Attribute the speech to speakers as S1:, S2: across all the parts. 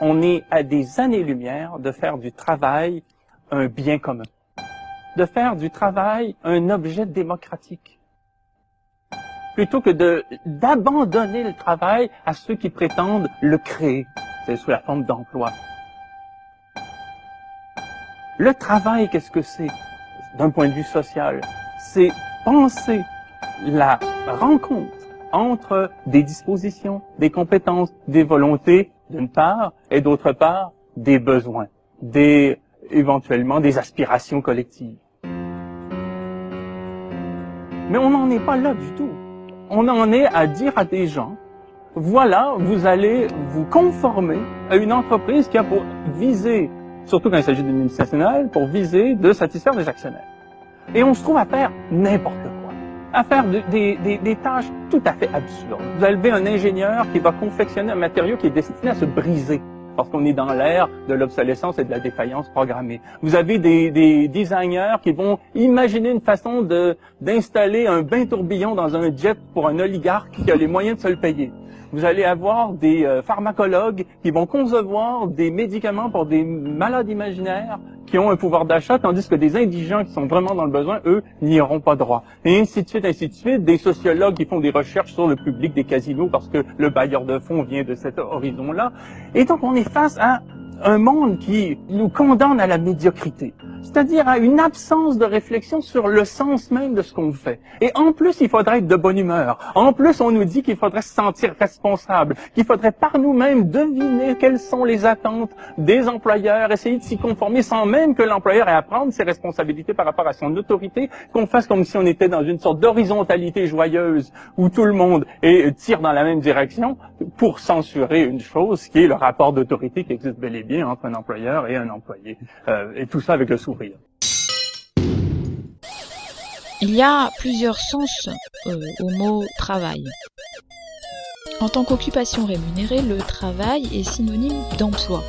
S1: on est à des années-lumière de faire du travail un bien commun, de faire du travail un objet démocratique, plutôt que d'abandonner le travail à ceux qui prétendent le créer, c'est sous la forme d'emploi. Le travail, qu'est-ce que c'est? D'un point de vue social C'est penser la rencontre entre des dispositions, des compétences, des volontés, d'une part, et d'autre part, des besoins, des, éventuellement, des aspirations collectives. Mais on n'en est pas là du tout. On en est à dire à des gens, voilà, vous allez vous conformer à une entreprise qui a pour viser, surtout quand il s'agit d'une multinationale, pour viser de satisfaire des actionnaires. Et on se trouve à faire n'importe quoi, à faire des, des, des tâches tout à fait absurdes. Vous avez un ingénieur qui va confectionner un matériau qui est destiné à se briser parce qu'on est dans l'ère de l'obsolescence et de la défaillance programmée. Vous avez des, des, designers qui vont imaginer une façon de d'installer un bain tourbillon dans un jet pour un oligarque qui a les moyens de se le payer. Vous allez avoir des euh, pharmacologues qui vont concevoir des médicaments pour des malades imaginaires qui ont un pouvoir d'achat, tandis que des indigents qui sont vraiment dans le besoin, eux, n'y auront pas droit. Et ainsi de suite, ainsi de suite. Des sociologues qui font des recherches sur le public des casinos parce que le bailleur de fonds vient de cet horizon-là. Et donc, on est face à un monde qui nous condamne à la médiocrité, c'est-à-dire à une absence de réflexion sur le sens même de ce qu'on fait. Et en plus, il faudrait être de bonne humeur. En plus, on nous dit qu'il faudrait se sentir responsable, qu'il faudrait par nous-mêmes deviner quelles sont les attentes des employeurs, essayer de s'y conformer sans même que l'employeur ait à prendre ses responsabilités par rapport à son autorité, qu'on fasse comme si on était dans une sorte d'horizontalité joyeuse où tout le monde tire dans la même direction pour censurer une chose qui est le rapport d'autorité qui existe bel et bien entre un employeur et un employé. Euh, et tout ça avec le
S2: Il y a plusieurs sens euh, au mot travail. En tant qu'occupation rémunérée, le travail est synonyme d'emploi.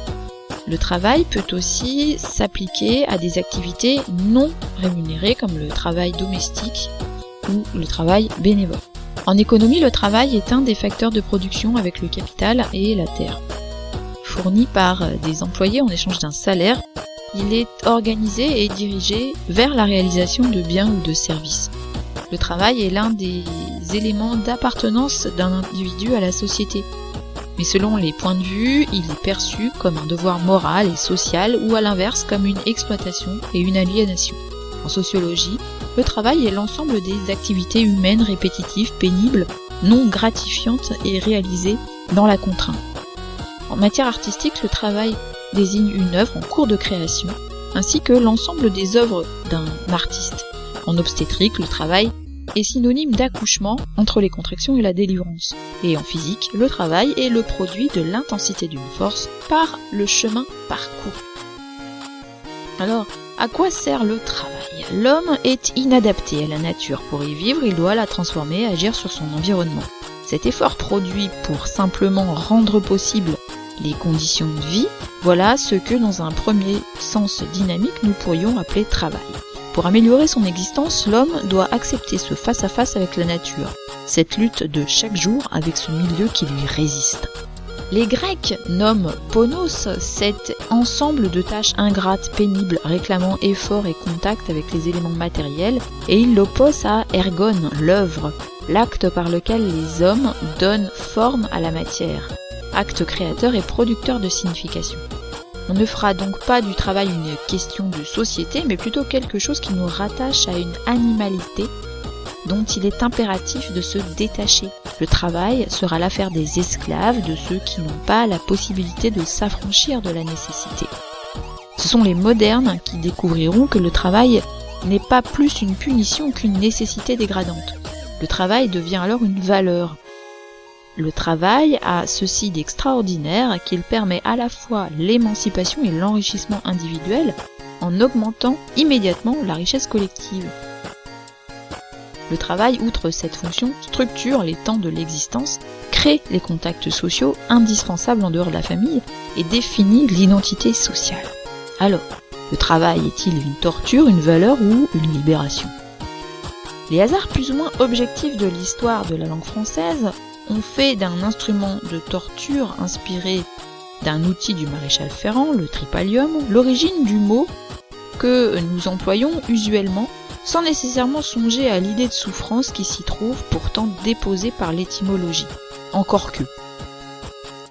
S2: Le travail peut aussi s'appliquer à des activités non rémunérées comme le travail domestique ou le travail bénévole. En économie, le travail est un des facteurs de production avec le capital et la terre fourni par euh, des employés en échange d'un salaire, il est organisé et dirigé vers la réalisation de biens ou de services. Le travail est l'un des éléments d'appartenance d'un individu à la société. Mais selon les points de vue, il est perçu comme un devoir moral et social ou à l'inverse comme une exploitation et une aliénation. En sociologie, le travail est l'ensemble des activités humaines répétitives, pénibles, non gratifiantes et réalisées dans la contrainte. En matière artistique, le travail désigne une œuvre en cours de création, ainsi que l'ensemble des œuvres d'un artiste. En obstétrique, le travail est synonyme d'accouchement entre les contractions et la délivrance. Et en physique, le travail est le produit de l'intensité d'une force par le chemin parcouru. Alors, à quoi sert le travail? L'homme est inadapté à la nature. Pour y vivre, il doit la transformer agir sur son environnement. Cet effort produit pour simplement rendre possible les conditions de vie, voilà ce que dans un premier sens dynamique nous pourrions appeler travail. Pour améliorer son existence, l'homme doit accepter ce face-à-face avec la nature, cette lutte de chaque jour avec ce milieu qui lui résiste. Les Grecs nomment ponos cet ensemble de tâches ingrates, pénibles, réclamant effort et contact avec les éléments matériels, et ils l'opposent à ergon, l'œuvre, l'acte par lequel les hommes donnent forme à la matière acte créateur et producteur de signification. On ne fera donc pas du travail une question de société, mais plutôt quelque chose qui nous rattache à une animalité dont il est impératif de se détacher. Le travail sera l'affaire des esclaves, de ceux qui n'ont pas la possibilité de s'affranchir de la nécessité. Ce sont les modernes qui découvriront que le travail n'est pas plus une punition qu'une nécessité dégradante. Le travail devient alors une valeur, le travail a ceci d'extraordinaire qu'il permet à la fois l'émancipation et l'enrichissement individuel en augmentant immédiatement la richesse collective. Le travail, outre cette fonction, structure les temps de l'existence, crée les contacts sociaux indispensables en dehors de la famille et définit l'identité sociale. Alors, le travail est-il une torture, une valeur ou une libération? Les hasards plus ou moins objectifs de l'histoire de la langue française on fait d'un instrument de torture inspiré d'un outil du maréchal Ferrand, le tripalium, l'origine du mot que nous employons usuellement sans nécessairement songer à l'idée de souffrance qui s'y trouve pourtant déposée par l'étymologie. Encore que.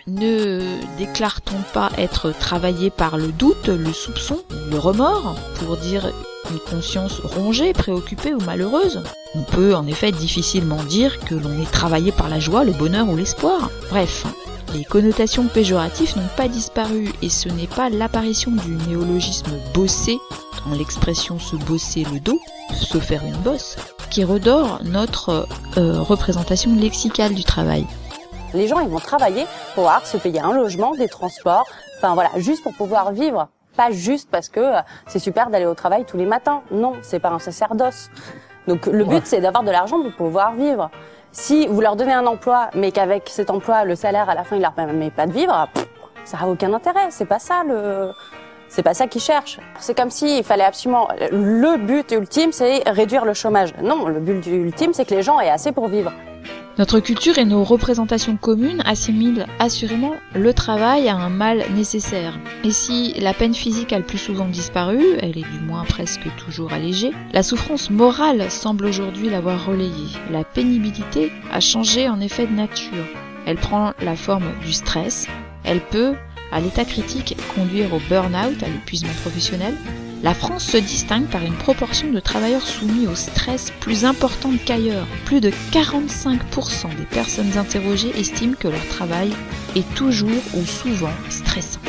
S2: Ne déclare-t-on pas être travaillé par le doute, le soupçon, le remords, pour dire une conscience rongée, préoccupée ou malheureuse On peut en effet difficilement dire que l'on est travaillé par la joie, le bonheur ou l'espoir. Bref, les connotations péjoratives n'ont pas disparu et ce n'est pas l'apparition du néologisme bosser, dans l'expression se bosser le dos, se faire une bosse, qui redore notre euh, représentation lexicale du travail.
S3: Les gens, ils vont travailler pour pouvoir se payer un logement, des transports, enfin voilà, juste pour pouvoir vivre. Pas juste parce que euh, c'est super d'aller au travail tous les matins. Non, c'est pas un sacerdoce. Donc le but, c'est d'avoir de l'argent pour pouvoir vivre. Si vous leur donnez un emploi, mais qu'avec cet emploi, le salaire à la fin, il leur permet pas de vivre, ça a aucun intérêt. C'est pas ça le, c'est pas ça qu'ils cherchent. C'est comme s'il fallait absolument, le but ultime, c'est réduire le chômage. Non, le but ultime, c'est que les gens aient assez pour vivre.
S2: Notre culture et nos représentations communes assimilent assurément le travail à un mal nécessaire. Et si la peine physique a le plus souvent disparu, elle est du moins presque toujours allégée, la souffrance morale semble aujourd'hui l'avoir relayée. La pénibilité a changé en effet de nature. Elle prend la forme du stress. Elle peut, à l'état critique, conduire au burn-out, à l'épuisement professionnel, la France se distingue par une proportion de travailleurs soumis au stress plus importante qu'ailleurs. Plus de 45% des personnes interrogées estiment que leur travail est toujours ou souvent stressant.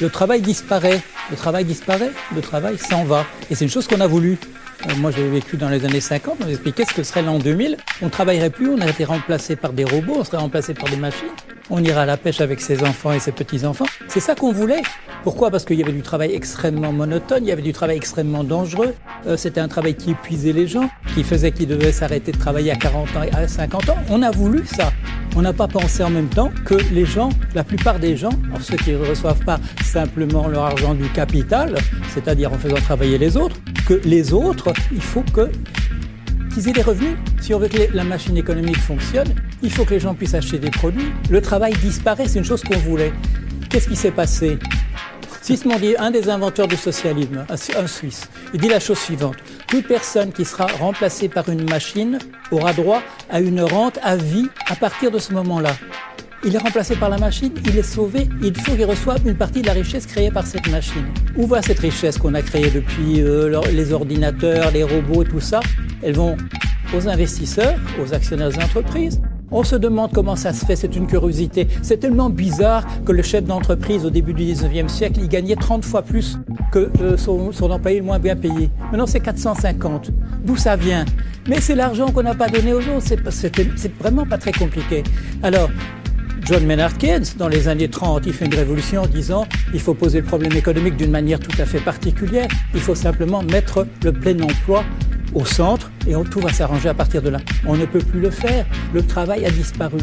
S4: le travail disparaît. Le travail disparaît, le travail s'en va. Et c'est une chose qu'on a voulu. Euh, moi, j'ai vécu dans les années 50, on m'expliquait ce que serait l'an 2000. On travaillerait plus, on a été remplacé par des robots, on serait remplacé par des machines. On ira à la pêche avec ses enfants et ses petits-enfants. C'est ça qu'on voulait. Pourquoi? Parce qu'il y avait du travail extrêmement monotone, il y avait du travail extrêmement dangereux. Euh, c'était un travail qui épuisait les gens, qui faisait qu'ils devaient s'arrêter de travailler à 40 ans et à 50 ans. On a voulu ça. On n'a pas pensé en même temps que les gens, la plupart des gens, ceux qui ne reçoivent pas simplement leur argent du capital, c'est-à-dire en faisant travailler les autres, que les autres, il faut que qu'ils aient des revenus. Si on veut que la machine économique fonctionne, il faut que les gens puissent acheter des produits. Le travail disparaît, c'est une chose qu'on voulait. Qu'est-ce qui s'est passé? Sismondi, un des inventeurs du socialisme, un Suisse, il dit la chose suivante. Toute personne qui sera remplacée par une machine aura droit à une rente à vie à partir de ce moment-là. Il est remplacé par la machine, il est sauvé, il faut qu'il reçoive une partie de la richesse créée par cette machine. Où va cette richesse qu'on a créée depuis euh, les ordinateurs, les robots tout ça? Elles vont aux investisseurs, aux actionnaires des entreprises, on se demande comment ça se fait, c'est une curiosité. C'est tellement bizarre que le chef d'entreprise au début du 19e siècle, il gagnait 30 fois plus que euh, son, employé le moins bien payé. Maintenant, c'est 450. D'où ça vient? Mais c'est l'argent qu'on n'a pas donné aux autres. C'est vraiment pas très compliqué. Alors, John Maynard Keynes, dans les années 30, il fait une révolution en disant il faut poser le problème économique d'une manière tout à fait particulière. Il faut simplement mettre le plein emploi au centre et tout va s'arranger à partir de là. On ne peut plus le faire. Le travail a disparu.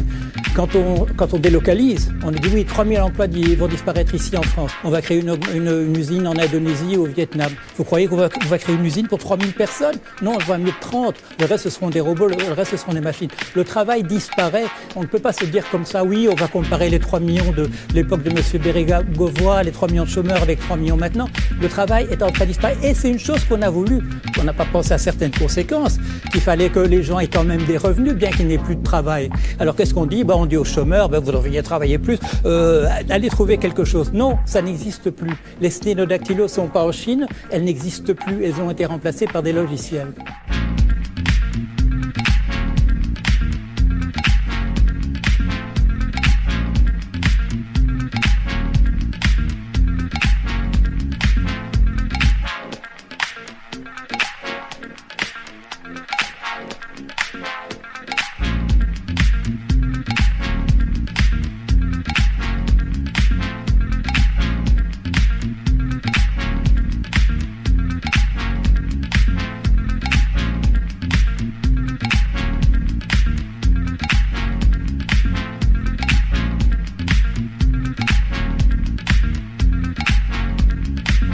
S4: Quand on, quand on délocalise, on dit oui, 3000 emplois vont disparaître ici en France. On va créer une, une, usine en Indonésie ou au Vietnam. Vous croyez qu'on va, va, créer une usine pour 3000 personnes? Non, on va mettre 30. Le reste, ce seront des robots, le reste, ce seront des machines. Le travail disparaît. On ne peut pas se dire comme ça, oui, on va comparer les 3 millions de l'époque de M. Béréga-Gauvois, les 3 millions de chômeurs avec 3 millions maintenant. Le travail est en train de disparaître et c'est une chose qu'on a voulu. On n'a pas pensé à certaines conséquences, qu'il fallait que les gens aient quand même des revenus, bien qu'il n'ait plus de travail. Alors qu'est-ce qu'on dit? Ben, dit aux ben, vous devriez travailler plus, euh, allez trouver quelque chose. Non, ça n'existe plus. Les sténodactylos sont pas en Chine, elles n'existent plus, elles ont été remplacées par des logiciels.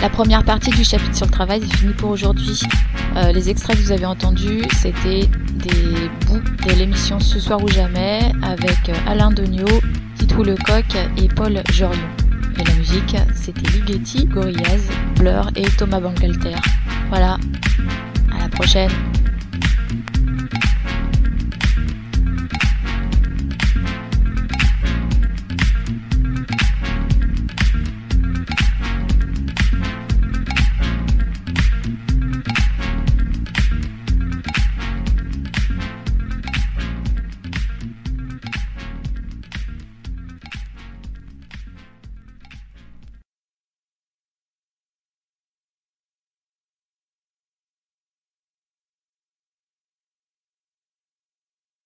S2: La première partie du chapitre sur le travail est finie pour aujourd'hui. Euh, les extraits que vous avez entendus, c'était des bouts de l'émission Ce soir ou jamais avec euh, Alain Degnaud, Titrou Lecoq et Paul Jorion. Et la musique, c'était Ligeti, Gorillaz, Blur et Thomas Bangalter. Voilà, à la prochaine